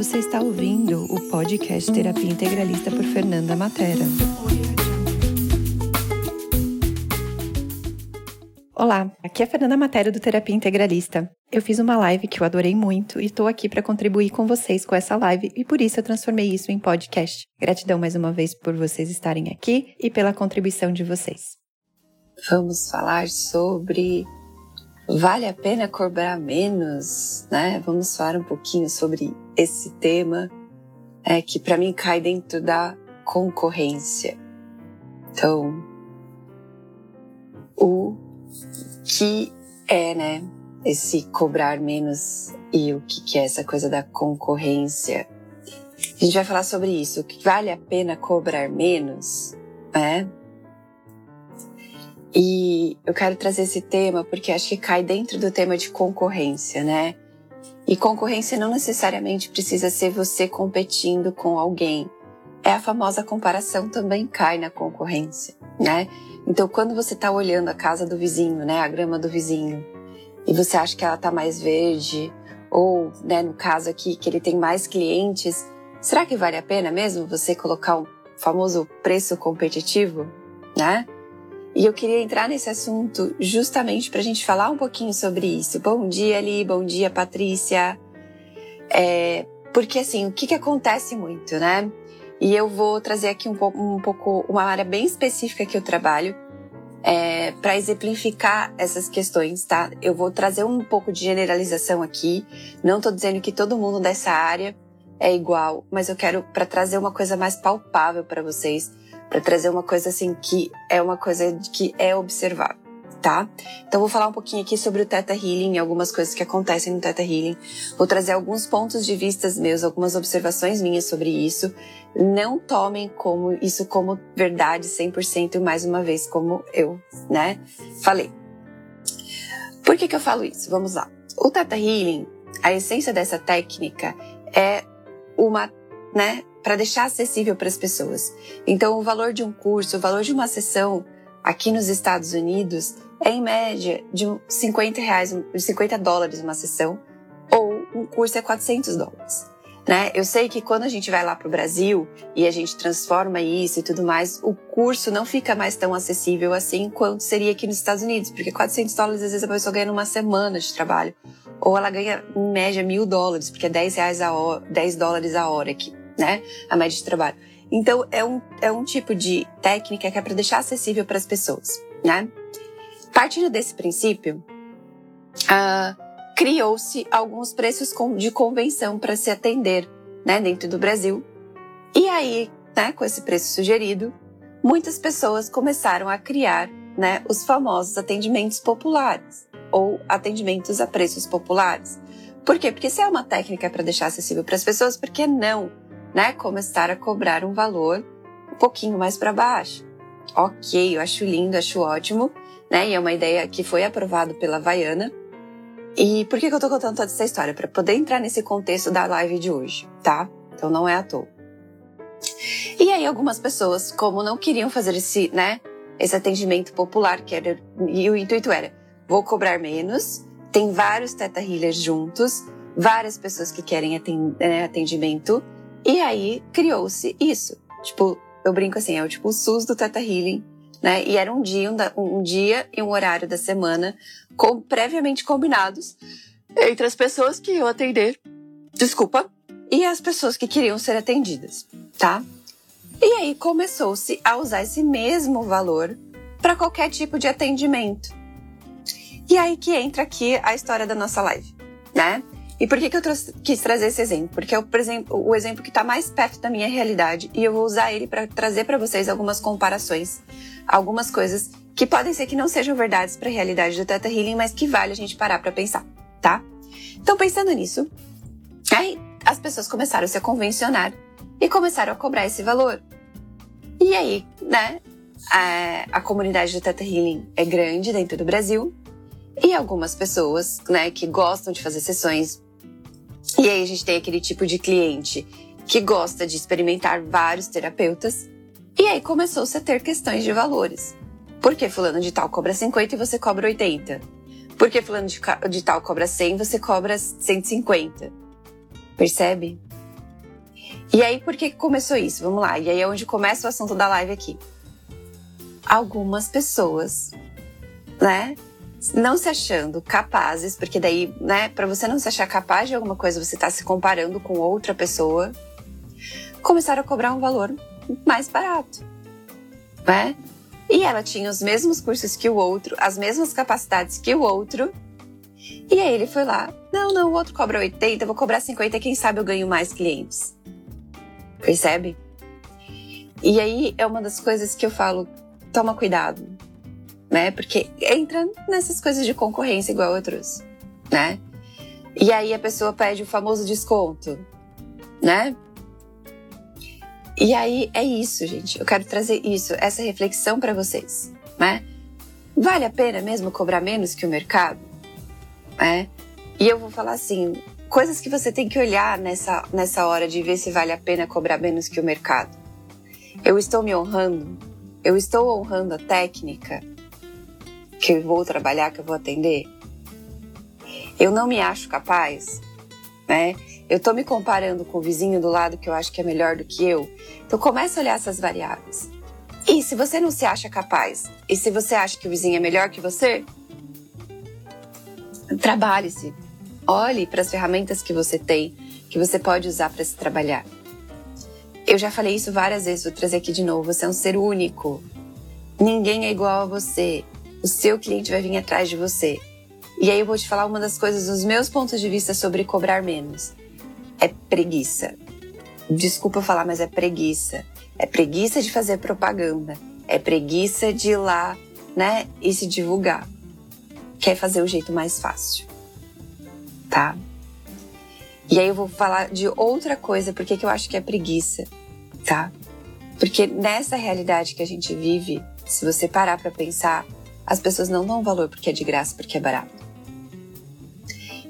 Você está ouvindo o podcast Terapia Integralista por Fernanda Matera. Olá, aqui é a Fernanda Matera do Terapia Integralista. Eu fiz uma live que eu adorei muito e estou aqui para contribuir com vocês com essa live e por isso eu transformei isso em podcast. Gratidão mais uma vez por vocês estarem aqui e pela contribuição de vocês. Vamos falar sobre vale a pena cobrar menos, né? Vamos falar um pouquinho sobre esse tema é, que para mim cai dentro da concorrência. Então, o que é, né, esse cobrar menos e o que é essa coisa da concorrência? A gente vai falar sobre isso. Que vale a pena cobrar menos, né? E eu quero trazer esse tema porque acho que cai dentro do tema de concorrência, né? E concorrência não necessariamente precisa ser você competindo com alguém. É a famosa comparação também cai na concorrência, né? Então, quando você está olhando a casa do vizinho, né, a grama do vizinho, e você acha que ela está mais verde, ou, né, no caso aqui, que ele tem mais clientes, será que vale a pena mesmo você colocar o famoso preço competitivo, né? E eu queria entrar nesse assunto justamente para a gente falar um pouquinho sobre isso. Bom dia, Ali, bom dia, Patrícia. É, porque assim, o que, que acontece muito, né? E eu vou trazer aqui um pouco, um pouco uma área bem específica que eu trabalho é, para exemplificar essas questões, tá? Eu vou trazer um pouco de generalização aqui. Não estou dizendo que todo mundo dessa área é igual, mas eu quero para trazer uma coisa mais palpável para vocês para trazer uma coisa assim que é uma coisa que é observável, tá? Então vou falar um pouquinho aqui sobre o Theta Healing, algumas coisas que acontecem no Theta Healing. Vou trazer alguns pontos de vista meus, algumas observações minhas sobre isso. Não tomem como isso como verdade 100% mais uma vez como eu, né, falei. Por que que eu falo isso? Vamos lá. O Theta Healing, a essência dessa técnica é uma, né, para deixar acessível para as pessoas. Então, o valor de um curso, o valor de uma sessão aqui nos Estados Unidos é em média de 50 reais, 50 dólares uma sessão, ou um curso é 400 dólares. Né? Eu sei que quando a gente vai lá para o Brasil e a gente transforma isso e tudo mais, o curso não fica mais tão acessível assim quanto seria aqui nos Estados Unidos, porque 400 dólares às vezes a pessoa ganha numa semana de trabalho, ou ela ganha em média mil dólares, porque é 10 reais a hora, 10 dólares a hora aqui né? A média de trabalho. Então, é um, é um tipo de técnica que é para deixar acessível para as pessoas, né? Partindo desse princípio, uh, criou-se alguns preços de convenção para se atender, né, dentro do Brasil. E aí, né, com esse preço sugerido, muitas pessoas começaram a criar, né, os famosos atendimentos populares ou atendimentos a preços populares. Por quê? Porque se é uma técnica para deixar acessível para as pessoas, por que não né, começar a cobrar um valor um pouquinho mais para baixo. Ok, eu acho lindo, acho ótimo, né? E é uma ideia que foi aprovado pela Vaiana. E por que, que eu tô contando toda essa história? Para poder entrar nesse contexto da live de hoje, tá? Então não é à toa. E aí algumas pessoas, como não queriam fazer esse, né, esse atendimento popular, que era, e o intuito era, vou cobrar menos, tem vários teta healers juntos, várias pessoas que querem né, atendimento, e aí criou-se isso. Tipo, eu brinco assim, é o tipo o SUS do Teta Healing, né? E era um dia, um, um dia e um horário da semana com, previamente combinados entre as pessoas que iam atender, desculpa, e as pessoas que queriam ser atendidas, tá? E aí começou-se a usar esse mesmo valor para qualquer tipo de atendimento. E aí que entra aqui a história da nossa live, né? E por que, que eu quis trazer esse exemplo? Porque é o, exemplo, o exemplo que está mais perto da minha realidade e eu vou usar ele para trazer para vocês algumas comparações, algumas coisas que podem ser que não sejam verdades para a realidade do Teta Healing, mas que vale a gente parar para pensar, tá? Então, pensando nisso, aí as pessoas começaram a se convencionar e começaram a cobrar esse valor. E aí, né, a, a comunidade do Teta Healing é grande dentro do Brasil e algumas pessoas, né, que gostam de fazer sessões e aí a gente tem aquele tipo de cliente que gosta de experimentar vários terapeutas. E aí começou-se a ter questões de valores. Por que fulano de tal cobra 50 e você cobra 80? Por que fulano de, de tal cobra 100 e você cobra 150? Percebe? E aí, por que começou isso? Vamos lá. E aí é onde começa o assunto da live aqui. Algumas pessoas, né, não se achando capazes, porque daí, né, para você não se achar capaz de alguma coisa, você tá se comparando com outra pessoa, começaram a cobrar um valor mais barato, né? E ela tinha os mesmos cursos que o outro, as mesmas capacidades que o outro. E aí ele foi lá, não, não, o outro cobra 80, eu vou cobrar 50, quem sabe eu ganho mais clientes. Percebe? E aí é uma das coisas que eu falo, toma cuidado, né? Porque entra nessas coisas de concorrência igual eu trouxe, né? E aí a pessoa pede o famoso desconto, né? E aí é isso, gente. Eu quero trazer isso, essa reflexão para vocês, né? Vale a pena mesmo cobrar menos que o mercado? né? E eu vou falar assim, coisas que você tem que olhar nessa, nessa hora de ver se vale a pena cobrar menos que o mercado. Eu estou me honrando? Eu estou honrando a técnica que eu vou trabalhar, que eu vou atender? Eu não me acho capaz, né? Eu estou me comparando com o vizinho do lado que eu acho que é melhor do que eu. Então começa a olhar essas variáveis. E se você não se acha capaz, e se você acha que o vizinho é melhor que você, trabalhe-se. Olhe para as ferramentas que você tem, que você pode usar para se trabalhar. Eu já falei isso várias vezes, vou trazer aqui de novo. Você é um ser único. Ninguém é igual a você. O seu cliente vai vir atrás de você. E aí eu vou te falar uma das coisas dos meus pontos de vista sobre cobrar menos. É preguiça. Desculpa falar, mas é preguiça. É preguiça de fazer propaganda. É preguiça de ir lá, né, e se divulgar quer fazer o jeito mais fácil, tá? E aí eu vou falar de outra coisa, porque que eu acho que é preguiça, tá? Porque nessa realidade que a gente vive, se você parar para pensar, as pessoas não dão valor porque é de graça, porque é barato.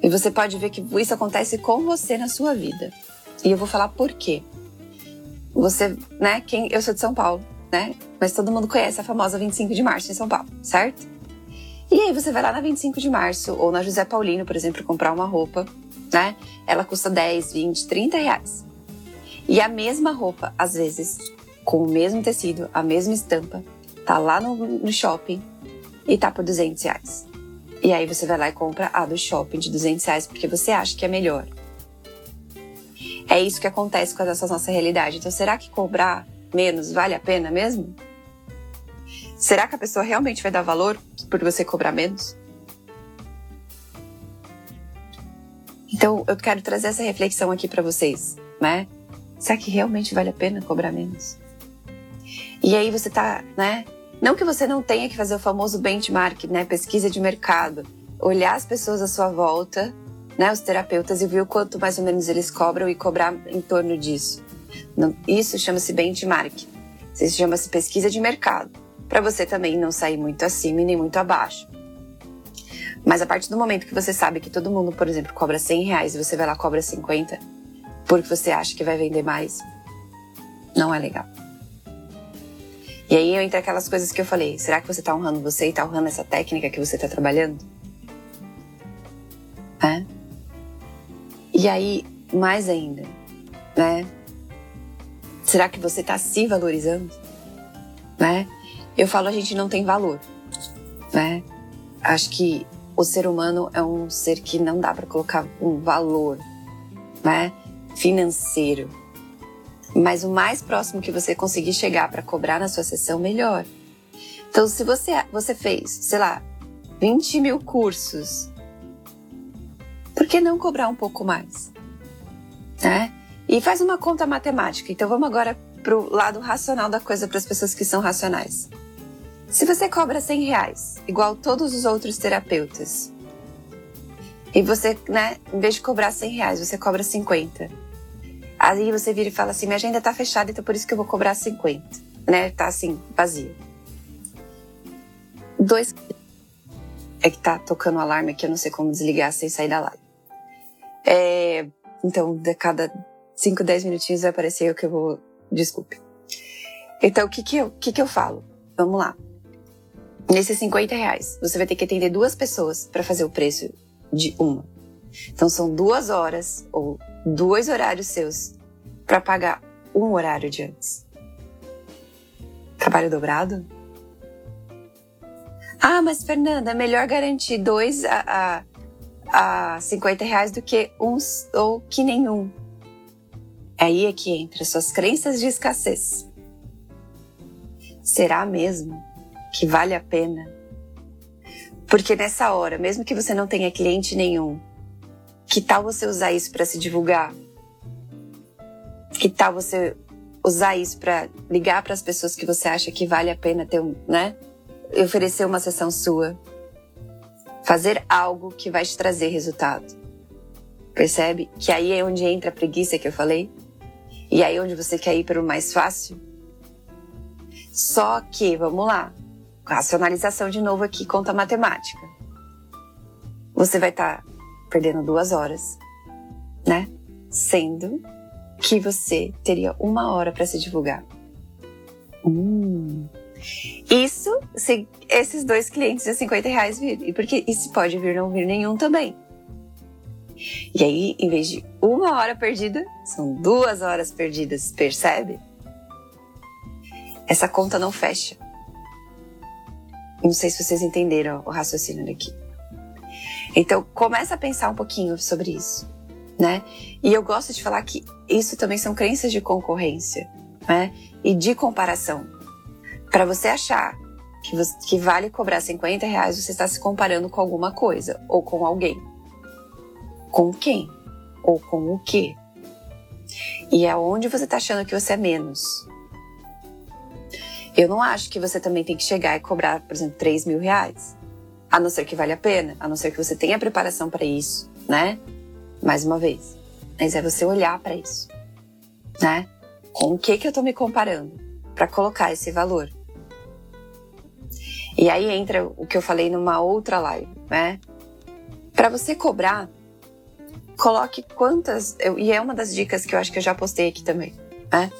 E você pode ver que isso acontece com você na sua vida. E eu vou falar por quê. Você, né, quem eu sou de São Paulo, né? Mas todo mundo conhece a famosa 25 de março em São Paulo, certo? E aí você vai lá na 25 de março ou na José Paulino, por exemplo, comprar uma roupa, né? Ela custa 10, 20, 30 reais. E a mesma roupa, às vezes, com o mesmo tecido, a mesma estampa, tá lá no, no shopping e tá por 200 reais. E aí você vai lá e compra a do shopping de 200 reais porque você acha que é melhor. É isso que acontece com essa nossa realidade. Então, será que cobrar menos vale a pena mesmo? Será que a pessoa realmente vai dar valor por você cobrar menos? Então, eu quero trazer essa reflexão aqui para vocês, né? Será que realmente vale a pena cobrar menos? E aí você tá, né? Não que você não tenha que fazer o famoso benchmark, né? Pesquisa de mercado, olhar as pessoas à sua volta, né? Os terapeutas e ver o quanto mais ou menos eles cobram e cobrar em torno disso. Isso chama-se benchmark. Isso chama-se pesquisa de mercado para você também não sair muito acima e nem muito abaixo. Mas a partir do momento que você sabe que todo mundo, por exemplo, cobra 100 reais e você vai lá cobra 50 porque você acha que vai vender mais, não é legal. E aí entra aquelas coisas que eu falei. Será que você está honrando você e está honrando essa técnica que você está trabalhando? É? E aí, mais ainda, né? Será que você está se valorizando? Né? Eu falo a gente não tem valor, né? Acho que o ser humano é um ser que não dá para colocar um valor, né? Financeiro. Mas o mais próximo que você conseguir chegar para cobrar na sua sessão, melhor. Então, se você, você fez, sei lá, 20 mil cursos, por que não cobrar um pouco mais? Né? E faz uma conta matemática. Então, vamos agora para o lado racional da coisa para as pessoas que são racionais. Se você cobra 100 reais, igual todos os outros terapeutas, e você, né, em vez de cobrar 100 reais, você cobra 50. Aí você vira e fala assim: minha agenda tá fechada, então por isso que eu vou cobrar 50. Né? Tá assim, vazio. Dois. É que tá tocando o alarme aqui, eu não sei como desligar sem sair da live. É, então, de cada 5, 10 minutinhos vai aparecer o que eu vou. Desculpe. Então, o que que eu, que que eu falo? Vamos lá. Nesses 50 reais, você vai ter que atender duas pessoas para fazer o preço de uma. Então são duas horas ou dois horários seus para pagar um horário de antes? Trabalho dobrado? Ah, mas Fernanda, é melhor garantir dois a, a, a 50 reais do que uns ou que nenhum. Aí é que entra suas crenças de escassez. Será mesmo que vale a pena? Porque nessa hora, mesmo que você não tenha cliente nenhum, que tal você usar isso para se divulgar? Que tal você usar isso para ligar para as pessoas que você acha que vale a pena ter um, né? oferecer uma sessão sua. Fazer algo que vai te trazer resultado. Percebe? Que aí é onde entra a preguiça que eu falei. E aí é onde você quer ir para o mais fácil. Só que, vamos lá, racionalização de novo aqui, conta matemática. Você vai estar tá perdendo duas horas, né? Sendo que você teria uma hora para se divulgar. Hum. Isso se esses dois clientes de 50 reais virem. Porque isso pode vir não vir nenhum também. E aí, em vez de uma hora perdida, são duas horas perdidas, percebe? Essa conta não fecha. Não sei se vocês entenderam o raciocínio daqui. Então, começa a pensar um pouquinho sobre isso, né? E eu gosto de falar que isso também são crenças de concorrência, né? E de comparação. Para você achar que, você, que vale cobrar 50 reais, você está se comparando com alguma coisa ou com alguém. Com quem? Ou com o quê? E é onde você está achando que você é menos. Eu não acho que você também tem que chegar e cobrar, por exemplo, 3 mil reais. A não ser que vale a pena, a não ser que você tenha preparação para isso, né? Mais uma vez. Mas é você olhar para isso, né? Com o que que eu tô me comparando para colocar esse valor? E aí entra o que eu falei numa outra live, né? Para você cobrar, coloque quantas. Eu, e é uma das dicas que eu acho que eu já postei aqui também, né?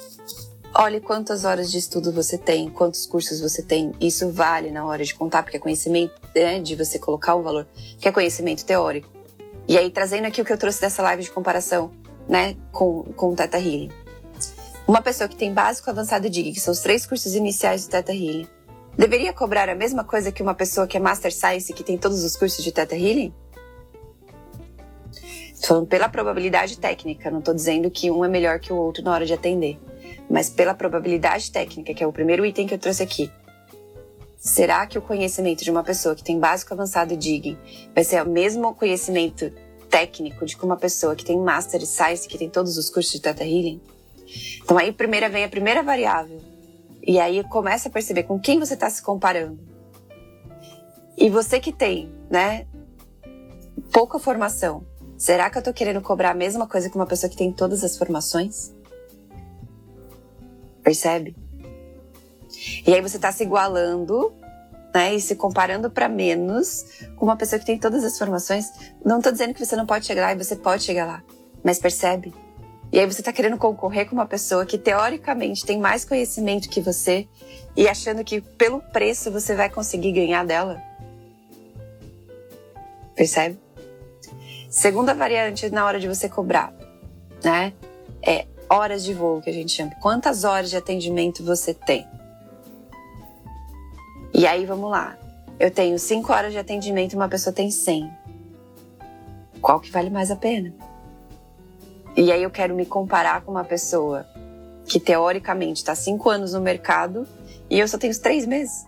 Olhe quantas horas de estudo você tem, quantos cursos você tem. Isso vale na hora de contar, porque é conhecimento, né, de você colocar o valor, que é conhecimento teórico. E aí, trazendo aqui o que eu trouxe dessa live de comparação, né, com, com o Teta Healing. Uma pessoa que tem básico, avançado e DIG, que são os três cursos iniciais do Teta Healing, deveria cobrar a mesma coisa que uma pessoa que é Master Science que tem todos os cursos de Theta Healing? Estou falando pela probabilidade técnica, não estou dizendo que um é melhor que o outro na hora de atender. Mas pela probabilidade técnica, que é o primeiro item que eu trouxe aqui. Será que o conhecimento de uma pessoa que tem básico avançado e DIG vai ser o mesmo conhecimento técnico de uma pessoa que tem Master Science, que tem todos os cursos de Theta Healing? Então aí primeira vem a primeira variável, e aí começa a perceber com quem você está se comparando. E você que tem, né, pouca formação, será que eu estou querendo cobrar a mesma coisa que uma pessoa que tem todas as formações? Percebe? E aí você está se igualando, né, e se comparando para menos com uma pessoa que tem todas as formações. Não estou dizendo que você não pode chegar lá e você pode chegar lá, mas percebe? E aí você está querendo concorrer com uma pessoa que teoricamente tem mais conhecimento que você e achando que pelo preço você vai conseguir ganhar dela. Percebe? Segunda variante na hora de você cobrar, né? É horas de voo que a gente chama. Quantas horas de atendimento você tem? E aí vamos lá. Eu tenho 5 horas de atendimento e uma pessoa tem 100. Qual que vale mais a pena? E aí eu quero me comparar com uma pessoa que teoricamente está cinco anos no mercado e eu só tenho três meses.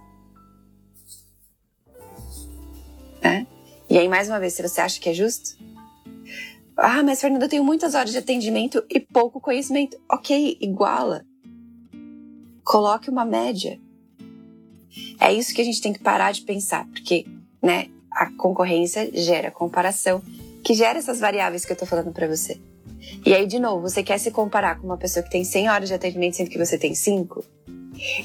Né? E aí, mais uma vez, se você acha que é justo? Ah, mas Fernanda, eu tenho muitas horas de atendimento e pouco conhecimento. Ok, iguala. Coloque uma média. É isso que a gente tem que parar de pensar, porque né, a concorrência gera comparação, que gera essas variáveis que eu tô falando para você. E aí, de novo, você quer se comparar com uma pessoa que tem 100 horas de atendimento, sendo que você tem 5?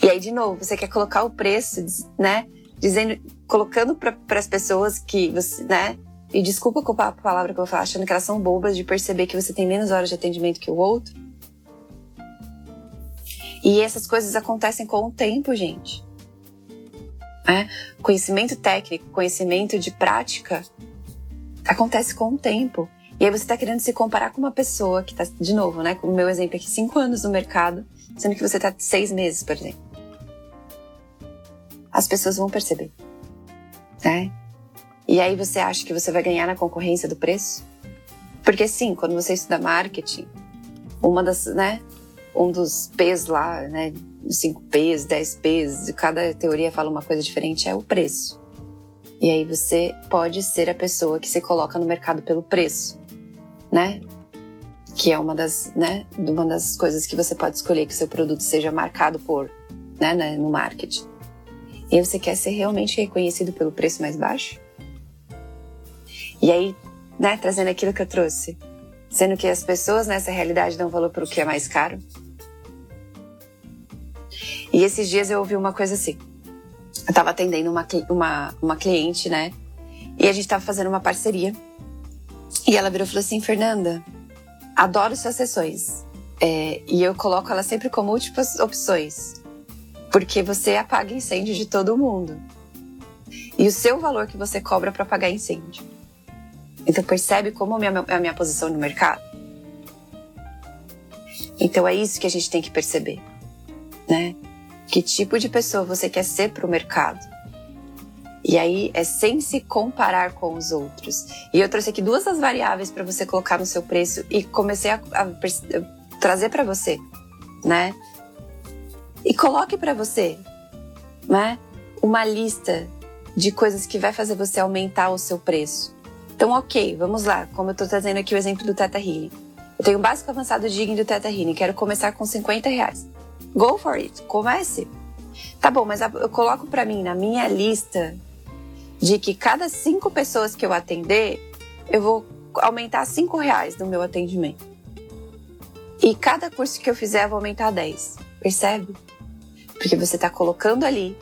E aí, de novo, você quer colocar o preço, né? Dizendo, colocando para as pessoas que você, né? E desculpa a palavra que eu vou falar, achando que elas são bobas de perceber que você tem menos horas de atendimento que o outro. E essas coisas acontecem com o tempo, gente. É? Conhecimento técnico, conhecimento de prática, acontece com o tempo. E aí você está querendo se comparar com uma pessoa que está, de novo, né? O meu exemplo aqui, cinco anos no mercado, sendo que você está seis meses, por exemplo. As pessoas vão perceber, né? E aí você acha que você vai ganhar na concorrência do preço? Porque sim, quando você estuda marketing, uma das, né? Um dos P's lá, né? 5 P's, 10 P's, cada teoria fala uma coisa diferente, é o preço. E aí você pode ser a pessoa que se coloca no mercado pelo preço, né? Que é uma das, né, uma das coisas que você pode escolher que seu produto seja marcado por, né, né no marketing. E você quer ser realmente reconhecido pelo preço mais baixo? E aí, né, trazendo aquilo que eu trouxe, sendo que as pessoas nessa realidade dão valor para o que é mais caro. E esses dias eu ouvi uma coisa assim. Eu estava atendendo uma, uma, uma cliente, né? E a gente estava fazendo uma parceria. E ela virou e falou assim: Fernanda, adoro suas sessões. É, e eu coloco ela sempre com múltiplas opções. Porque você apaga incêndio de todo mundo. E o seu valor que você cobra para apagar incêndio. Então percebe como é a minha, a minha posição no mercado? Então é isso que a gente tem que perceber, né? Que tipo de pessoa você quer ser para o mercado? E aí é sem se comparar com os outros. E eu trouxe aqui duas das variáveis para você colocar no seu preço e comecei a, a, a trazer para você, né? E coloque para você, né? Uma lista de coisas que vai fazer você aumentar o seu preço. Então, ok, vamos lá. Como eu estou trazendo aqui o exemplo do Teta Healing. Eu tenho o básico avançado digno do Teta Healing. Quero começar com 50 reais. Go for it. Comece. Tá bom, mas eu coloco para mim na minha lista de que cada cinco pessoas que eu atender, eu vou aumentar cinco reais no meu atendimento. E cada curso que eu fizer, eu vou aumentar 10. Percebe? Porque você está colocando ali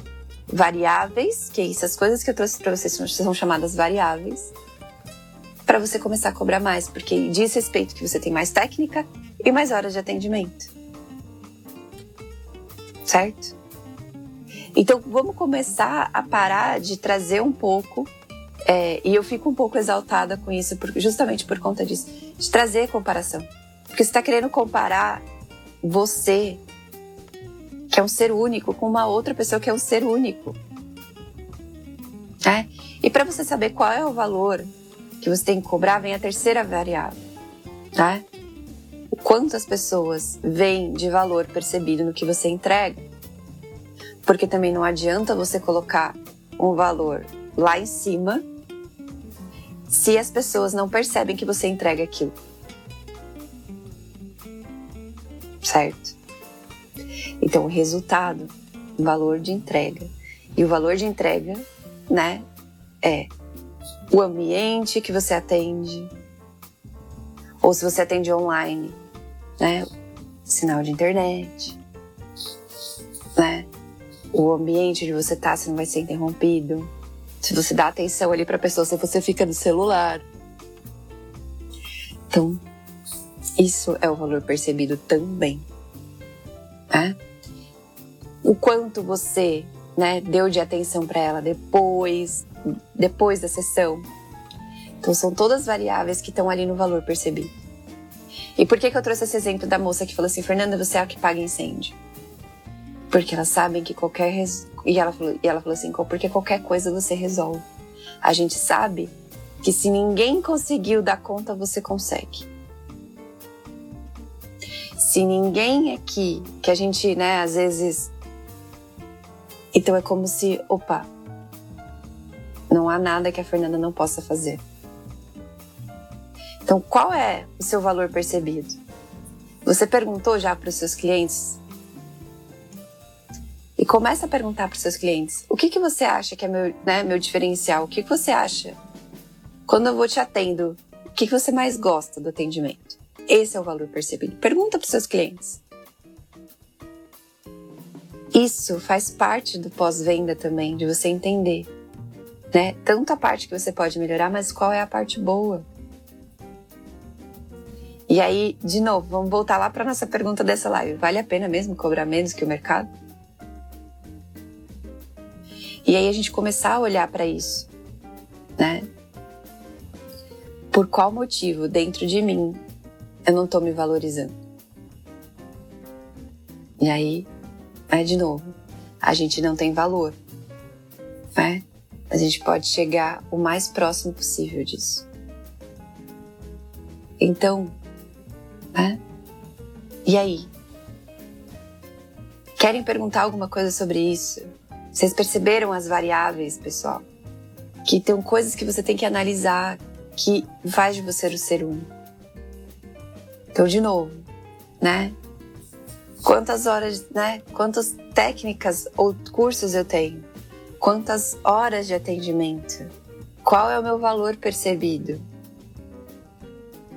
variáveis, que essas coisas que eu trouxe para vocês são chamadas variáveis, para você começar a cobrar mais, porque diz respeito que você tem mais técnica e mais horas de atendimento. Certo? Então vamos começar a parar de trazer um pouco, é, e eu fico um pouco exaltada com isso, por, justamente por conta disso, de trazer comparação. Porque você está querendo comparar você, que é um ser único, com uma outra pessoa que é um ser único. É? E para você saber qual é o valor que você tem que cobrar, vem a terceira variável, tá? O quanto as pessoas veem de valor percebido no que você entrega. Porque também não adianta você colocar um valor lá em cima se as pessoas não percebem que você entrega aquilo. Certo? Então, o resultado, o valor de entrega. E o valor de entrega, né, é o ambiente que você atende, ou se você atende online, né? Sinal de internet, né? O ambiente onde você tá, se não vai ser interrompido. Se você dá atenção ali para a pessoa, se você fica no celular. Então, isso é o valor percebido também. Né? O quanto você né, deu de atenção para ela depois, depois da sessão. Então são todas variáveis que estão ali no valor percebido. E por que, que eu trouxe esse exemplo da moça que falou assim, Fernanda, você é a que paga incêndio? Porque elas sabem que qualquer res... e ela falou, e ela falou assim, porque qualquer coisa você resolve. A gente sabe que se ninguém conseguiu dar conta, você consegue. Se ninguém aqui, que a gente, né, às vezes. Então é como se, opa, não há nada que a Fernanda não possa fazer. Então, qual é o seu valor percebido? Você perguntou já para os seus clientes? E começa a perguntar para os seus clientes: o que, que você acha que é meu, né, meu diferencial? O que, que você acha? Quando eu vou te atendo, o que, que você mais gosta do atendimento? Esse é o valor percebido. Pergunta para os seus clientes. Isso faz parte do pós-venda também, de você entender né? Tanto a parte que você pode melhorar, mas qual é a parte boa? E aí, de novo, vamos voltar lá para nossa pergunta dessa live. Vale a pena mesmo cobrar menos que o mercado? E aí a gente começar a olhar para isso, né? por qual motivo dentro de mim eu não tô me valorizando. E aí, é de novo, a gente não tem valor, né? A gente pode chegar o mais próximo possível disso. Então, né? E aí? Querem perguntar alguma coisa sobre isso? Vocês perceberam as variáveis, pessoal? Que tem coisas que você tem que analisar que faz de você o ser único. Então, de novo, né? Quantas horas, né? Quantas técnicas ou cursos eu tenho? Quantas horas de atendimento? Qual é o meu valor percebido?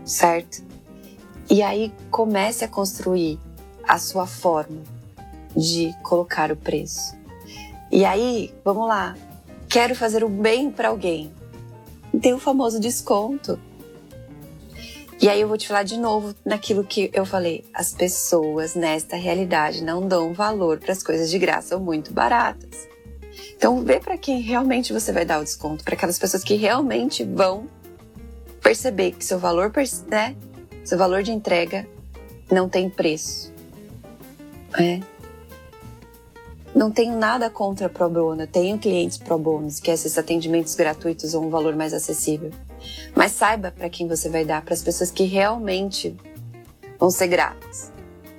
Certo? E aí comece a construir a sua forma de colocar o preço. E aí, vamos lá. Quero fazer o bem para alguém. Tem o famoso desconto. E aí eu vou te falar de novo naquilo que eu falei. As pessoas nesta realidade não dão valor para as coisas de graça ou muito baratas. Então vê para quem realmente você vai dar o desconto, para aquelas pessoas que realmente vão perceber que seu valor, né, seu valor de entrega não tem preço. É. Não tenho nada contra pro bono, tenho clientes pro bônus, que esses atendimentos gratuitos ou um valor mais acessível. Mas saiba para quem você vai dar, para as pessoas que realmente vão ser gratas.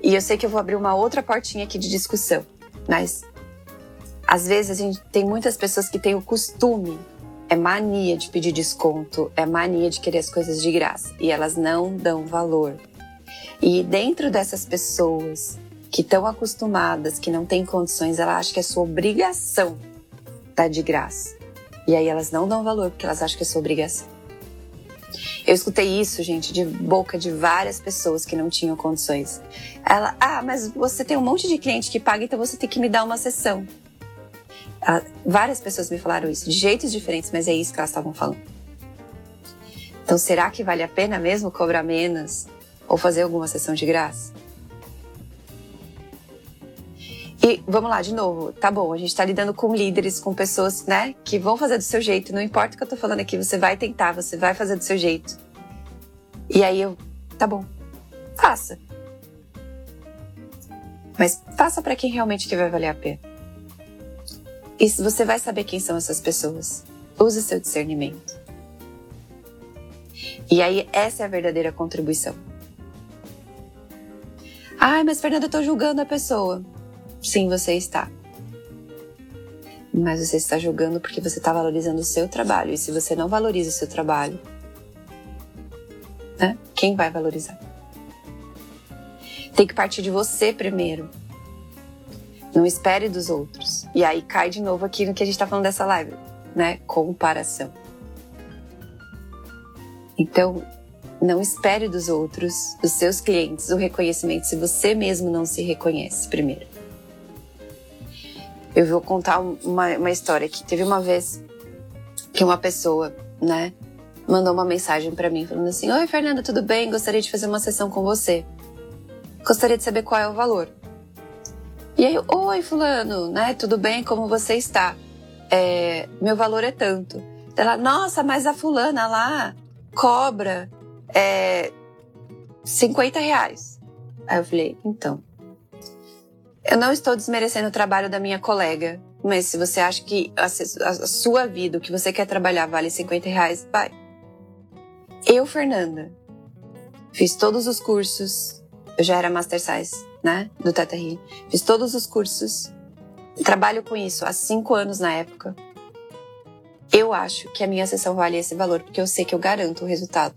E eu sei que eu vou abrir uma outra portinha aqui de discussão, mas às vezes a gente tem muitas pessoas que têm o costume, é mania de pedir desconto, é mania de querer as coisas de graça e elas não dão valor. E dentro dessas pessoas que estão acostumadas, que não têm condições, ela acha que é sua obrigação dar de graça. E aí elas não dão valor porque elas acham que é sua obrigação. Eu escutei isso, gente, de boca de várias pessoas que não tinham condições. Ela, ah, mas você tem um monte de cliente que paga, então você tem que me dar uma sessão. Ela, várias pessoas me falaram isso, de jeitos diferentes, mas é isso que elas estavam falando. Então, será que vale a pena mesmo cobrar menos ou fazer alguma sessão de graça? E vamos lá, de novo, tá bom, a gente tá lidando com líderes, com pessoas, né, que vão fazer do seu jeito, não importa o que eu tô falando aqui, você vai tentar, você vai fazer do seu jeito. E aí eu, tá bom, faça. Mas faça para quem realmente que vai valer a pena. E você vai saber quem são essas pessoas. Use seu discernimento. E aí, essa é a verdadeira contribuição. Ai, mas Fernanda, eu tô julgando a pessoa. Sim, você está. Mas você está julgando porque você está valorizando o seu trabalho. E se você não valoriza o seu trabalho, né? quem vai valorizar? Tem que partir de você primeiro. Não espere dos outros. E aí cai de novo aqui no que a gente está falando dessa live, né? Comparação. Então, não espere dos outros, dos seus clientes, o reconhecimento se você mesmo não se reconhece primeiro. Eu vou contar uma, uma história aqui. Teve uma vez que uma pessoa, né, mandou uma mensagem para mim falando assim: Oi, Fernanda, tudo bem? Gostaria de fazer uma sessão com você. Gostaria de saber qual é o valor. E aí, oi, fulano, né? Tudo bem? Como você está? É, meu valor é tanto. Ela, nossa, mas a fulana lá cobra é, 50 reais. Aí eu falei, então. Eu não estou desmerecendo o trabalho da minha colega, mas se você acha que a, sua vida, o que você quer trabalhar, vale 50 reais, vai. Eu, Fernanda, fiz todos os cursos, eu já era Master Size né, do Teta Healing. Fiz todos os cursos, trabalho com isso há cinco anos na época. Eu acho que a minha sessão vale esse valor, porque eu sei que eu garanto o resultado.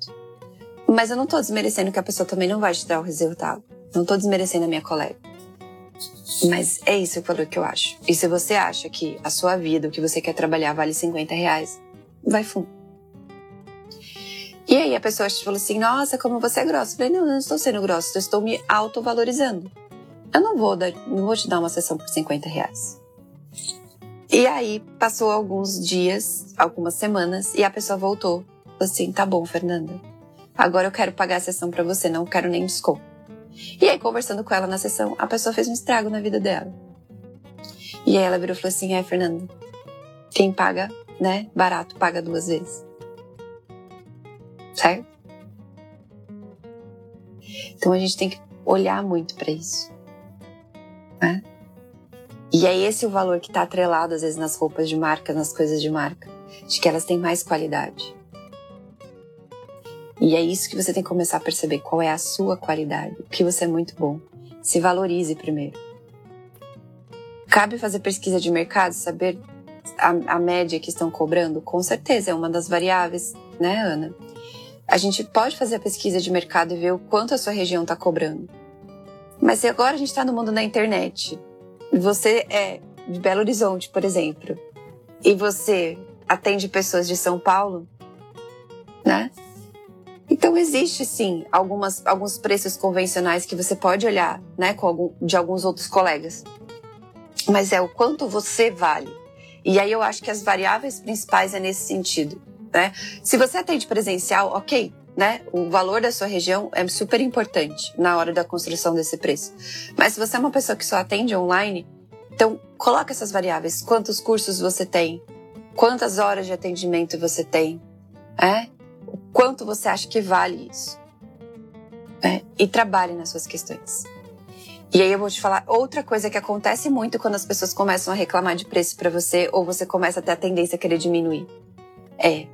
Mas eu não tô desmerecendo que a pessoa também não vai te dar o resultado. Não tô desmerecendo a minha colega. Mas é isso o que eu acho. E se você acha que a sua vida, o que você quer trabalhar, vale 50 reais, vai fundo. E aí a pessoa falou assim: Nossa, como você é grossa. Eu falei: Não, eu não estou sendo grossa, eu estou me autovalorizando. Eu não vou, dar, não vou te dar uma sessão por 50 reais. E aí passou alguns dias, algumas semanas, e a pessoa voltou. Falou assim: Tá bom, Fernanda. Agora eu quero pagar a sessão para você, não quero nem desconto. E aí, conversando com ela na sessão, a pessoa fez um estrago na vida dela. E aí ela virou e falou assim: É, Fernanda, quem paga, né, barato, paga duas vezes. certo? Então a gente tem que olhar muito para isso. Né? E é esse o valor que está atrelado às vezes nas roupas de marca, nas coisas de marca, de que elas têm mais qualidade. E é isso que você tem que começar a perceber qual é a sua qualidade, o que você é muito bom. Se valorize primeiro. Cabe fazer pesquisa de mercado, saber a, a média que estão cobrando? Com certeza, é uma das variáveis, né, Ana? A gente pode fazer a pesquisa de mercado e ver o quanto a sua região está cobrando. Mas se agora a gente está no mundo da internet, você é de Belo Horizonte, por exemplo, e você atende pessoas de São Paulo, né? Então existe sim algumas, alguns preços convencionais que você pode olhar, né, com algum, de alguns outros colegas. Mas é o quanto você vale. E aí eu acho que as variáveis principais é nesse sentido, né? Se você atende presencial, ok, né? O valor da sua região é super importante na hora da construção desse preço. Mas se você é uma pessoa que só atende online, então coloca essas variáveis. Quantos cursos você tem? Quantas horas de atendimento você tem? É? Quanto você acha que vale isso? É? E trabalhe nas suas questões. E aí eu vou te falar outra coisa que acontece muito quando as pessoas começam a reclamar de preço para você ou você começa a ter a tendência a querer diminuir. É,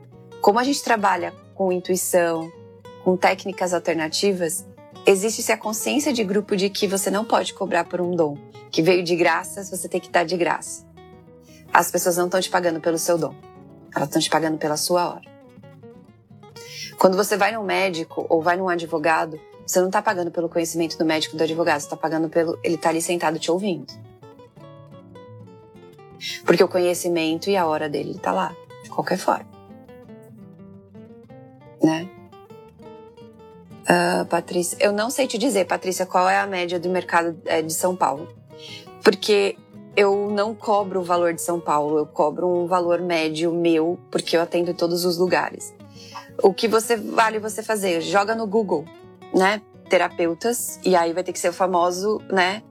como a gente trabalha com intuição, com técnicas alternativas, existe-se a consciência de grupo de que você não pode cobrar por um dom, que veio de graça, você tem que dar de graça. As pessoas não estão te pagando pelo seu dom, elas estão te pagando pela sua hora. Quando você vai num médico ou vai num advogado, você não está pagando pelo conhecimento do médico do advogado, você está pagando pelo. Ele está ali sentado te ouvindo. Porque o conhecimento e a hora dele está lá, de qualquer forma. Né? Uh, Patrícia, eu não sei te dizer, Patrícia, qual é a média do mercado é, de São Paulo. Porque eu não cobro o valor de São Paulo, eu cobro um valor médio meu, porque eu atendo todos os lugares. O que você vale você fazer? Joga no Google né, terapeutas, e aí vai ter que ser o famoso, né,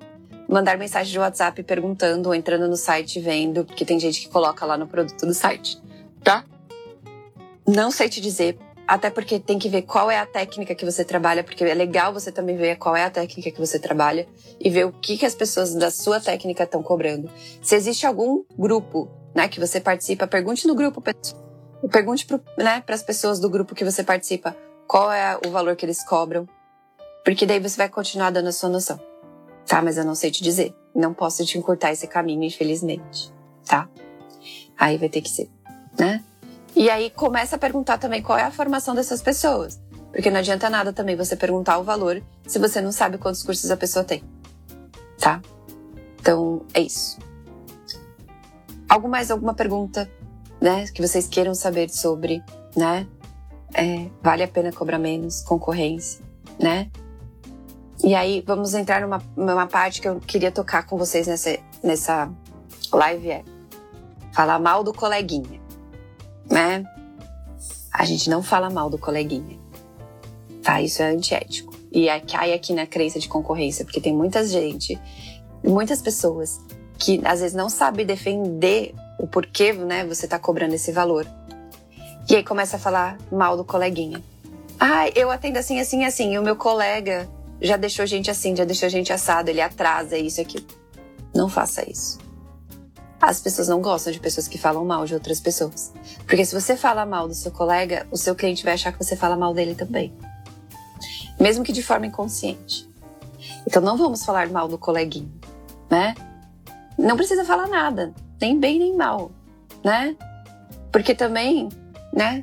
mandar mensagem de WhatsApp perguntando ou entrando no site vendo, porque tem gente que coloca lá no produto do site, tá? Não sei te dizer, até porque tem que ver qual é a técnica que você trabalha, porque é legal você também ver qual é a técnica que você trabalha e ver o que, que as pessoas da sua técnica estão cobrando. Se existe algum grupo, né, que você participa, pergunte no grupo, pergunte para né, as pessoas do grupo que você participa qual é o valor que eles cobram, porque daí você vai continuar dando a sua noção. Tá, mas eu não sei te dizer. Não posso te encurtar esse caminho, infelizmente. Tá? Aí vai ter que ser, né? E aí começa a perguntar também qual é a formação dessas pessoas. Porque não adianta nada também você perguntar o valor se você não sabe quantos cursos a pessoa tem. Tá? Então, é isso. Algo mais, alguma pergunta, né, que vocês queiram saber sobre, né? é, vale a pena cobrar menos, concorrência, né? E aí vamos entrar numa, numa parte que eu queria tocar com vocês nessa, nessa live é falar mal do coleguinha, né? A gente não fala mal do coleguinha, tá? Isso é antiético. E aí cai aqui na crença de concorrência, porque tem muita gente, muitas pessoas que às vezes não sabe defender o porquê, né, você tá cobrando esse valor. E aí começa a falar mal do coleguinha. Ah, eu atendo assim, assim, assim. E o meu colega já deixou gente assim, já deixou gente assado, ele atrasa isso aquilo. Não faça isso. As pessoas não gostam de pessoas que falam mal de outras pessoas. Porque se você fala mal do seu colega, o seu cliente vai achar que você fala mal dele também. Mesmo que de forma inconsciente. Então não vamos falar mal do coleguinha, né? Não precisa falar nada, nem bem nem mal, né? Porque também né?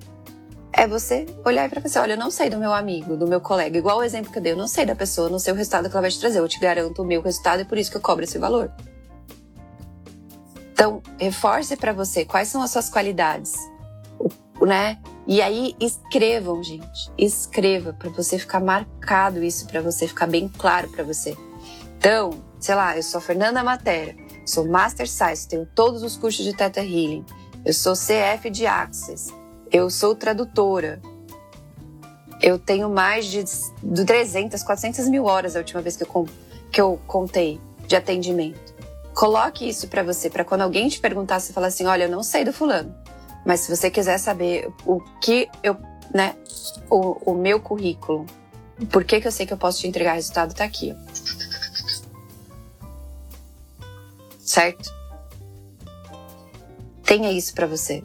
É você olhar para você, olha, eu não sei do meu amigo, do meu colega, igual o exemplo que eu dei, eu não sei da pessoa, não sei o resultado que ela vai te trazer, eu te garanto o meu resultado e por isso que eu cobro esse valor. Então, reforce para você quais são as suas qualidades, né? E aí escrevam, gente. Escreva para você ficar marcado isso, para você ficar bem claro para você. Então, sei lá, eu sou Fernanda Matera, sou Master Science, tenho todos os cursos de Theta Healing, eu sou CF de Access, eu sou tradutora. Eu tenho mais de 300, 400 mil horas a última vez que eu, que eu contei de atendimento. Coloque isso para você, para quando alguém te perguntar, você falar assim: olha, eu não sei do fulano, mas se você quiser saber o que eu, né, o, o meu currículo, por que, que eu sei que eu posso te entregar resultado, tá aqui. Ó. Certo? Tenha isso para você.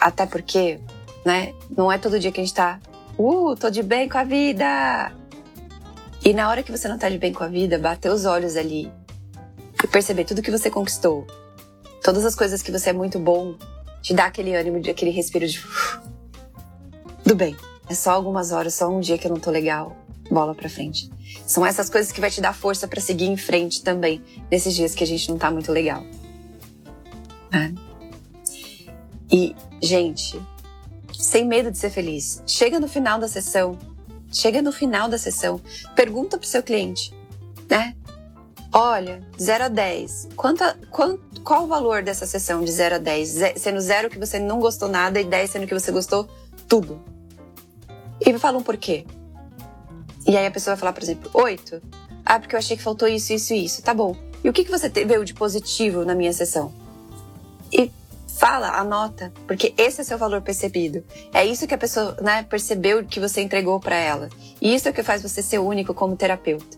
Até porque, né, não é todo dia que a gente tá, uh, tô de bem com a vida. E na hora que você não tá de bem com a vida, bater os olhos ali e perceber tudo que você conquistou, todas as coisas que você é muito bom, te dá aquele ânimo, aquele respiro de. Do bem. É só algumas horas, só um dia que eu não tô legal. Bola pra frente. São essas coisas que vai te dar força para seguir em frente também, nesses dias que a gente não tá muito legal. É. E, gente, sem medo de ser feliz, chega no final da sessão, chega no final da sessão, pergunta pro seu cliente, né? Olha, 0 a 10. Quanta, qual, qual o valor dessa sessão de 0 a 10? Sendo 0 que você não gostou nada e 10 sendo que você gostou tudo. E me fala um porquê. E aí a pessoa vai falar, por exemplo, 8. Ah, porque eu achei que faltou isso, isso e isso. Tá bom. E o que, que você viu de positivo na minha sessão? E fala, anota, porque esse é seu valor percebido. É isso que a pessoa né, percebeu que você entregou para ela. E isso é o que faz você ser único como terapeuta.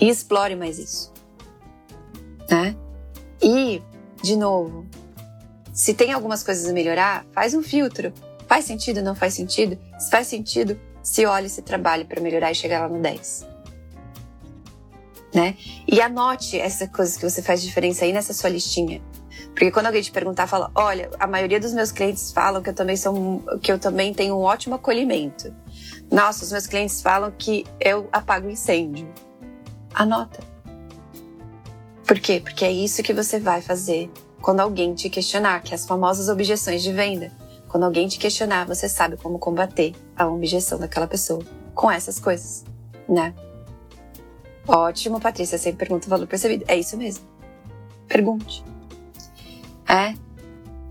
E explore mais isso. Né? E, de novo, se tem algumas coisas a melhorar, faz um filtro. Faz sentido, não faz sentido? Se faz sentido, se olhe e se trabalhe para melhorar e chegar lá no 10. Né? E anote essas coisas que você faz diferença aí nessa sua listinha. Porque quando alguém te perguntar, fala: "Olha, a maioria dos meus clientes falam que eu também sou que eu também tenho um ótimo acolhimento. Nossa, os meus clientes falam que eu apago incêndio." Anota. Por quê? Porque é isso que você vai fazer quando alguém te questionar, que é as famosas objeções de venda. Quando alguém te questionar, você sabe como combater a objeção daquela pessoa com essas coisas, né? Ótimo, Patrícia, sempre pergunta o valor percebido. É isso mesmo. Pergunte. É.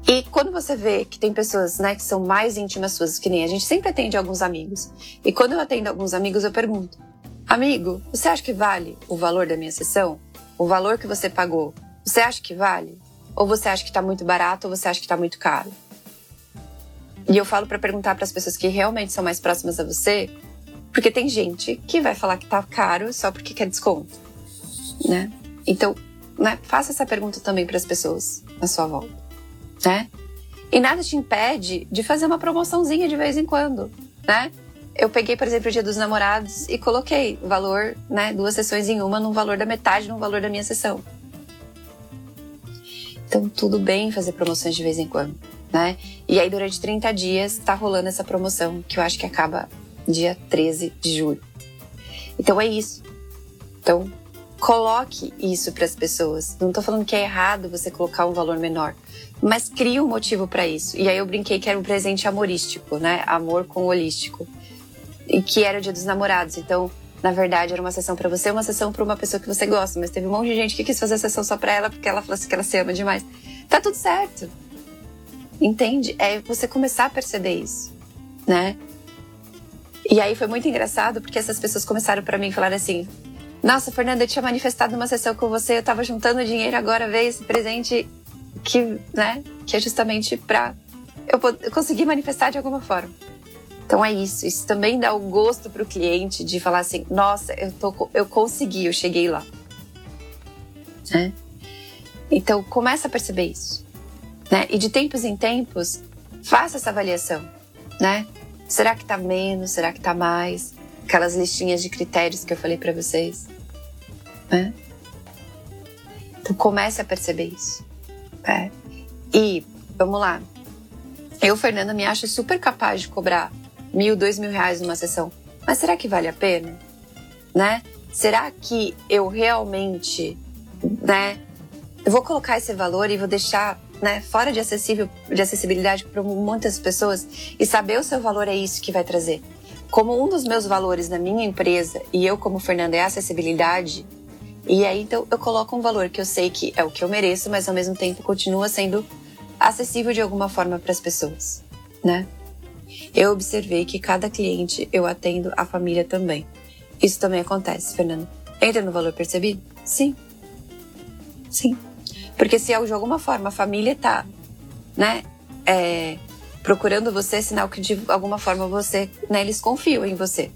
E quando você vê que tem pessoas, né, que são mais íntimas suas, que nem a gente sempre atende alguns amigos. E quando eu atendo alguns amigos, eu pergunto: Amigo, você acha que vale o valor da minha sessão? O valor que você pagou? Você acha que vale? Ou você acha que está muito barato ou você acha que está muito caro? E eu falo para perguntar para as pessoas que realmente são mais próximas a você, porque tem gente que vai falar que tá caro só porque quer desconto, né? Então, né, faça essa pergunta também para as pessoas à sua volta, né? E nada te impede de fazer uma promoçãozinha de vez em quando, né? Eu peguei, por exemplo, o Dia dos Namorados e coloquei valor, né, duas sessões em uma, no valor da metade no valor da minha sessão. Então, tudo bem fazer promoções de vez em quando né? E aí, durante 30 dias, tá rolando essa promoção, que eu acho que acaba dia 13 de julho. Então é isso. Então, coloque isso para as pessoas. Não tô falando que é errado você colocar um valor menor, mas crie um motivo para isso. E aí eu brinquei que era um presente amorístico, né? Amor com holístico. E que era o Dia dos Namorados. Então, na verdade, era uma sessão para você, uma sessão para uma pessoa que você gosta, mas teve um monte de gente que quis fazer a sessão só para ela porque ela falou assim que ela se ama demais. Tá tudo certo. Entende? É você começar a perceber isso, né? E aí foi muito engraçado porque essas pessoas começaram para mim e falaram assim: Nossa, Fernanda, eu tinha manifestado uma sessão com você, eu tava juntando dinheiro, agora veio esse presente que, né, que é justamente para eu, eu conseguir manifestar de alguma forma. Então é isso. Isso também dá o gosto para o cliente de falar assim: Nossa, eu, tô, eu consegui, eu cheguei lá. Né? Então começa a perceber isso. Né? E de tempos em tempos, faça essa avaliação, né? Será que está menos? Será que está mais? Aquelas listinhas de critérios que eu falei para vocês. Né? Então comece a perceber isso. Né? E vamos lá. Eu, Fernanda, me acho super capaz de cobrar mil, dois mil reais numa sessão. Mas será que vale a pena? Né? Será que eu realmente, né? Eu vou colocar esse valor e vou deixar né, fora de acessível, de acessibilidade para muitas pessoas e saber o seu valor é isso que vai trazer. Como um dos meus valores na minha empresa e eu como Fernanda é acessibilidade, e aí então eu coloco um valor que eu sei que é o que eu mereço, mas ao mesmo tempo continua sendo acessível de alguma forma para as pessoas, né? Eu observei que cada cliente eu atendo a família também. Isso também acontece, Fernanda. Entra no valor percebido? Sim. Sim. Porque se de alguma forma a família tá, né, é, procurando você, é sinal que de alguma forma você, né, eles confiam em você.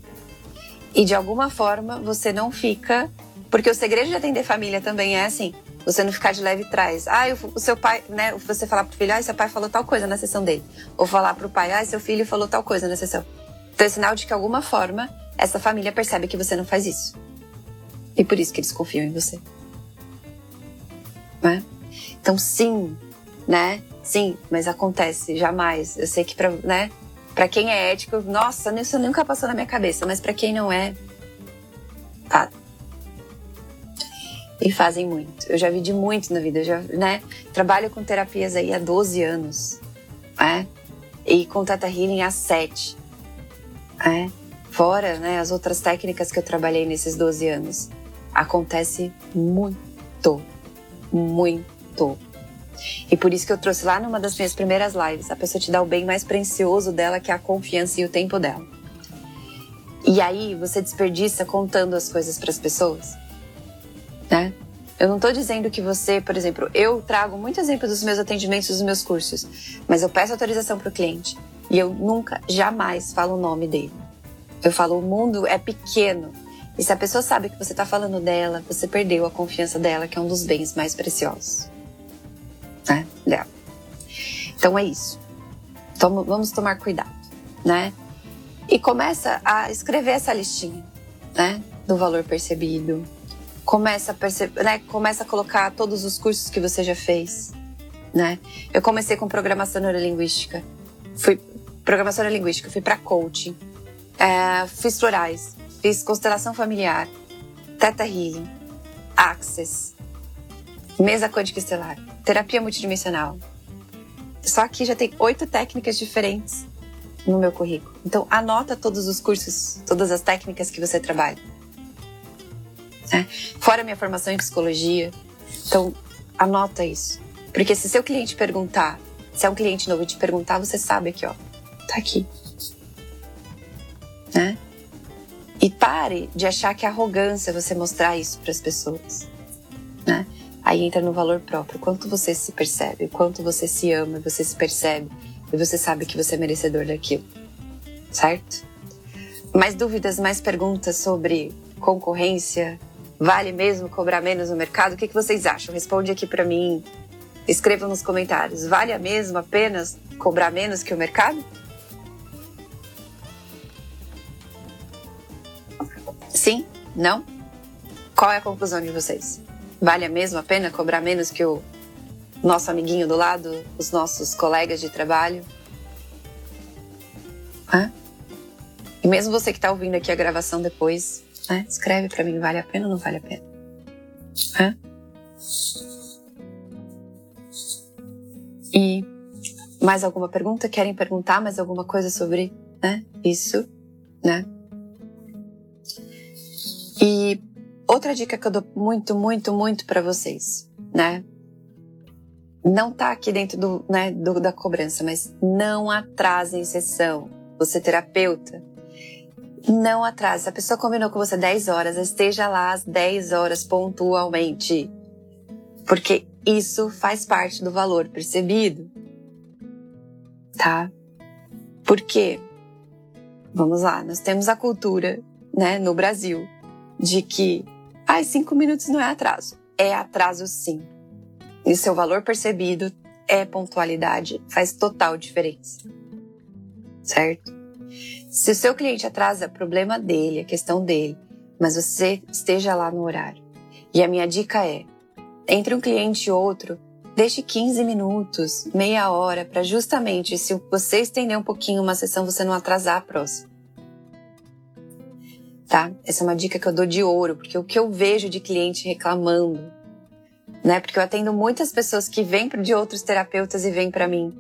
E de alguma forma você não fica, porque o segredo de atender família também é assim, você não ficar de leve trás. Ah, o seu pai, né? Você falar pro filho, ah, seu pai falou tal coisa na sessão dele. Ou falar pro pai, ah, seu filho falou tal coisa na sessão. Então é sinal de que, de alguma forma, essa família percebe que você não faz isso. E por isso que eles confiam em você. Né? Então, sim, né? Sim, mas acontece, jamais. Eu sei que pra, né? Pra quem é ético, nossa, isso nunca passou na minha cabeça, mas para quem não é, tá, e fazem muito. Eu já vi de muito na vida, eu já, né? Trabalho com terapias aí há 12 anos, né? E com Tata Healing há 7, né? Fora, né, as outras técnicas que eu trabalhei nesses 12 anos. Acontece muito, muito. E por isso que eu trouxe lá numa das minhas primeiras lives, a pessoa te dá o bem mais precioso dela, que é a confiança e o tempo dela. E aí você desperdiça contando as coisas para as pessoas né? Eu não estou dizendo que você, por exemplo, eu trago muito exemplo dos meus atendimentos, dos meus cursos, mas eu peço autorização para o cliente e eu nunca, jamais falo o nome dele. Eu falo, o mundo é pequeno. E se a pessoa sabe que você está falando dela, você perdeu a confiança dela, que é um dos bens mais preciosos. Dela. Então é isso. Então, vamos tomar cuidado, né? E começa a escrever essa listinha, né? Do valor percebido, começa a perceber, né? Começa a colocar todos os cursos que você já fez, né? Eu comecei com programação neurolinguística, fui programação neurolinguística, fui para coaching, é, fiz florais, fiz constelação familiar, Theta Healing, Access, mesa quântica estelar, terapia multidimensional. Só aqui já tem oito técnicas diferentes no meu currículo. Então anota todos os cursos, todas as técnicas que você trabalha. Né? Fora minha formação em psicologia. Então, anota isso. Porque se seu cliente perguntar, se é um cliente novo te perguntar, você sabe aqui, ó, tá aqui. Né? E pare de achar que é arrogância você mostrar isso para as pessoas. Aí entra no valor próprio. Quanto você se percebe, quanto você se ama, você se percebe e você sabe que você é merecedor daquilo. Certo? Mais dúvidas, mais perguntas sobre concorrência, Vale mesmo cobrar menos no mercado? O que, que vocês acham? Responde aqui para mim. Escrevam nos comentários. Vale a mesmo apenas cobrar menos que o mercado? Sim? Não? Qual é a conclusão de vocês? Vale a mesma pena cobrar menos que o nosso amiguinho do lado, os nossos colegas de trabalho? Hã? E mesmo você que está ouvindo aqui a gravação depois, né? Escreve para mim, vale a pena ou não vale a pena? Hã? E mais alguma pergunta? Querem perguntar mais alguma coisa sobre né? isso? Né? E outra dica que eu dou muito, muito, muito para vocês, né? Não tá aqui dentro do, né, do, da cobrança, mas não atrasem sessão. Você terapeuta, não atrase. Se a pessoa combinou com você 10 horas, esteja lá às 10 horas pontualmente. Porque isso faz parte do valor percebido. Tá? Por quê? Vamos lá, nós temos a cultura, né, no Brasil, de que, ah, cinco minutos não é atraso. É atraso sim. E seu valor percebido é pontualidade, faz total diferença. Certo? Se o seu cliente atrasa, problema dele, é questão dele, mas você esteja lá no horário. E a minha dica é: entre um cliente e outro, deixe 15 minutos, meia hora, para justamente, se você estender um pouquinho uma sessão, você não atrasar a próxima. Tá? Essa é uma dica que eu dou de ouro, porque o que eu vejo de cliente reclamando, né? Porque eu atendo muitas pessoas que vêm de outros terapeutas e vêm para mim,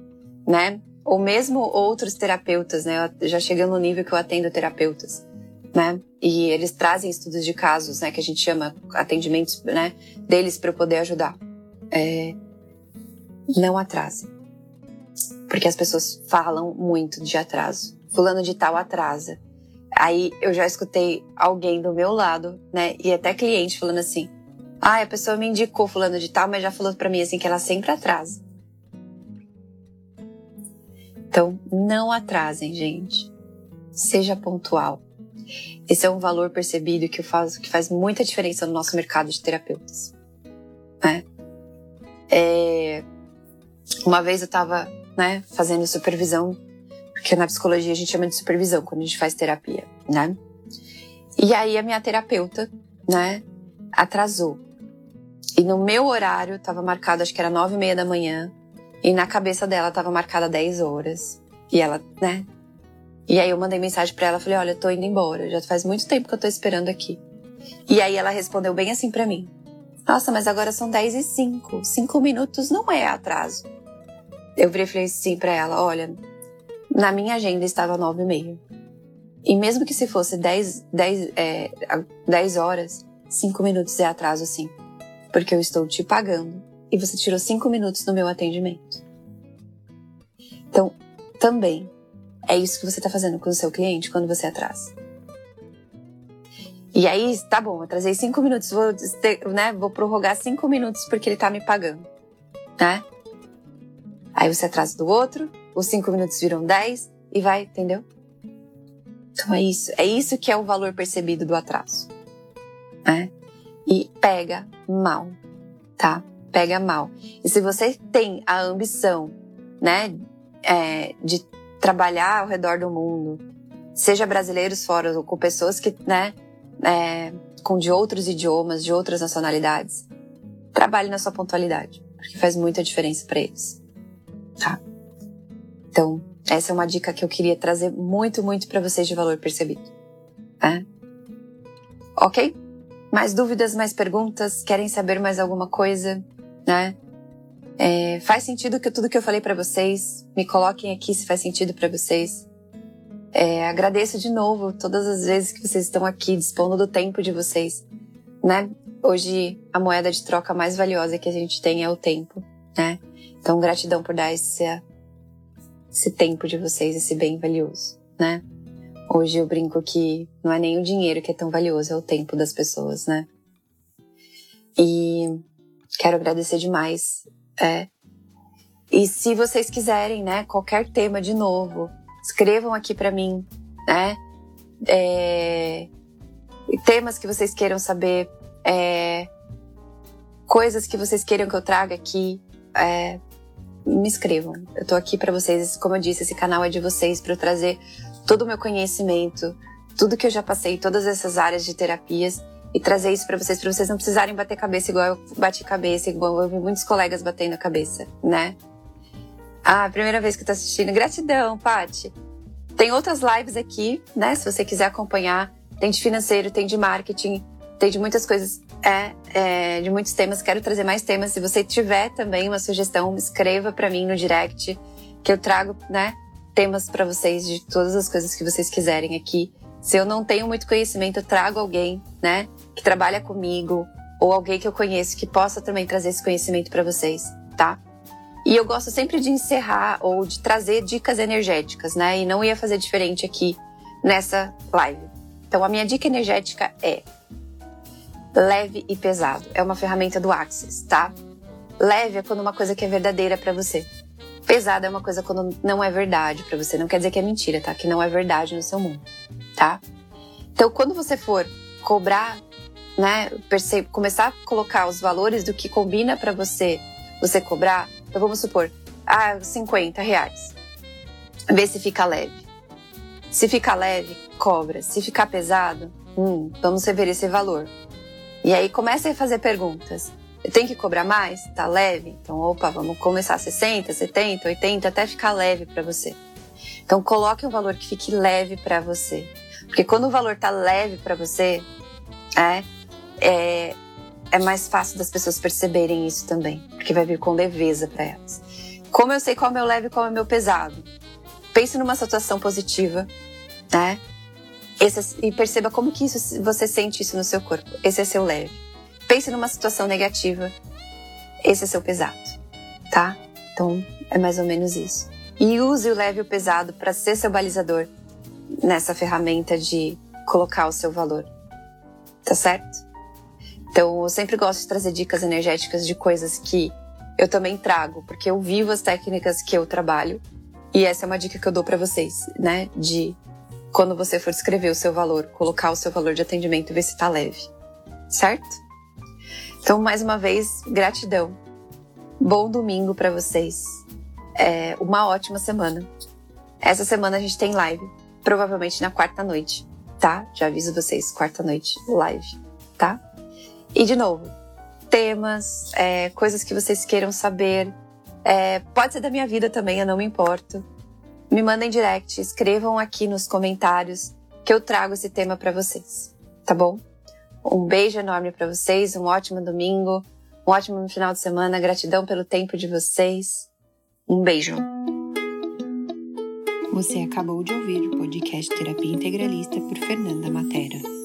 né? ou mesmo outros terapeutas, né? Eu já chegando no nível que eu atendo terapeutas, né? E eles trazem estudos de casos, né? Que a gente chama atendimentos, né? Deles para eu poder ajudar. É, não atrase, porque as pessoas falam muito de atraso. Fulano de tal atrasa. Aí eu já escutei alguém do meu lado, né? E até cliente falando assim: ah, a pessoa me indicou fulano de tal, mas já falou para mim assim que ela sempre atrasa. Então, não atrasem, gente. Seja pontual. Esse é um valor percebido que faz, que faz muita diferença no nosso mercado de terapeutas. Né? É, uma vez eu estava né, fazendo supervisão, porque na psicologia a gente chama de supervisão quando a gente faz terapia, né? E aí a minha terapeuta, né, atrasou. E no meu horário estava marcado, acho que era nove e meia da manhã, e na cabeça dela estava marcada dez horas. E ela, né? E aí eu mandei mensagem para ela, falei, olha, eu tô indo embora, já faz muito tempo que eu tô esperando aqui. E aí ela respondeu bem assim para mim. Nossa, mas agora são dez e cinco. Cinco minutos não é atraso. Eu virei e falei sim pra ela, olha, na minha agenda estava nove e meia. E mesmo que se fosse dez, dez, é, horas, cinco minutos é atraso sim. Porque eu estou te pagando e você tirou cinco minutos no meu atendimento. Então, também é isso que você está fazendo com o seu cliente quando você atrasa. E aí, tá bom, atrasei cinco minutos, vou, né, vou prorrogar cinco minutos porque ele tá me pagando, né? Aí você atrasa do outro, os cinco minutos viram dez e vai, entendeu? Então é isso, é isso que é o valor percebido do atraso, né? E pega mal, tá? Pega mal. E se você tem a ambição, né, é, de trabalhar ao redor do mundo, seja brasileiros fora ou com pessoas que, né, é, com de outros idiomas, de outras nacionalidades, trabalhe na sua pontualidade, porque faz muita diferença para eles. Tá? Então, essa é uma dica que eu queria trazer muito, muito para vocês de valor percebido. Tá? Ok? Mais dúvidas, mais perguntas? Querem saber mais alguma coisa? Né? É, faz sentido que tudo que eu falei para vocês? Me coloquem aqui se faz sentido para vocês. É, agradeço de novo todas as vezes que vocês estão aqui dispondo do tempo de vocês, né? Hoje a moeda de troca mais valiosa que a gente tem é o tempo, né? Então gratidão por dar esse, esse tempo de vocês, esse bem valioso, né? Hoje eu brinco que não é nem o dinheiro que é tão valioso, é o tempo das pessoas, né? E quero agradecer demais. É. E se vocês quiserem, né, qualquer tema de novo, escrevam aqui para mim, né? É, temas que vocês queiram saber, é, coisas que vocês queiram que eu traga aqui, é, me escrevam. Eu tô aqui para vocês, como eu disse, esse canal é de vocês para eu trazer todo o meu conhecimento, tudo que eu já passei, todas essas áreas de terapias e trazer isso para vocês, para vocês não precisarem bater cabeça igual eu bati cabeça, igual eu vi muitos colegas batendo a cabeça, né? Ah, primeira vez que tô assistindo. Gratidão, Pati. Tem outras lives aqui, né? Se você quiser acompanhar. Tem de financeiro, tem de marketing, tem de muitas coisas, é, é, de muitos temas. Quero trazer mais temas. Se você tiver também uma sugestão, escreva para mim no direct, que eu trago, né? Temas para vocês de todas as coisas que vocês quiserem aqui. Se eu não tenho muito conhecimento, eu trago alguém, né? Que trabalha comigo ou alguém que eu conheço que possa também trazer esse conhecimento para vocês, tá? E eu gosto sempre de encerrar ou de trazer dicas energéticas, né? E não ia fazer diferente aqui nessa live. Então, a minha dica energética é leve e pesado. É uma ferramenta do Axis, tá? Leve é quando uma coisa que é verdadeira para você. Pesado é uma coisa quando não é verdade para você. Não quer dizer que é mentira, tá? Que não é verdade no seu mundo, tá? Então, quando você for cobrar, né, começar a colocar os valores do que combina para você, você cobrar, então vamos supor, ah, 50 reais. Vê se fica leve. Se fica leve, cobra. Se ficar pesado, hum, vamos rever esse valor. E aí comece a fazer perguntas. Tenho que cobrar mais? Tá leve? Então, opa, vamos começar 60, 70, 80 até ficar leve para você. Então, coloque um valor que fique leve para você. Porque quando o valor tá leve para você, é, é, é mais fácil das pessoas perceberem isso também, porque vai vir com leveza para elas. Como eu sei qual é o meu leve e qual é o meu pesado? Pense numa situação positiva, né? Esse, e perceba como que isso, você sente isso no seu corpo. Esse é seu leve. Pense numa situação negativa. Esse é seu pesado, tá? Então é mais ou menos isso. E use o leve e o pesado para ser seu balizador nessa ferramenta de colocar o seu valor. Tá certo? Então, eu sempre gosto de trazer dicas energéticas de coisas que eu também trago, porque eu vivo as técnicas que eu trabalho E essa é uma dica que eu dou para vocês, né? De quando você for escrever o seu valor, colocar o seu valor de atendimento e ver se tá leve. Certo? Então, mais uma vez, gratidão. Bom domingo para vocês. É uma ótima semana. Essa semana a gente tem live, provavelmente na quarta noite, tá? Já aviso vocês, quarta noite, live, tá? E de novo, temas, é, coisas que vocês queiram saber, é, pode ser da minha vida também, eu não me importo. Me mandem direct, escrevam aqui nos comentários que eu trago esse tema para vocês, tá bom? Um beijo enorme para vocês, um ótimo domingo, um ótimo final de semana, gratidão pelo tempo de vocês. Um beijo. Você acabou de ouvir o podcast Terapia Integralista por Fernanda Matera.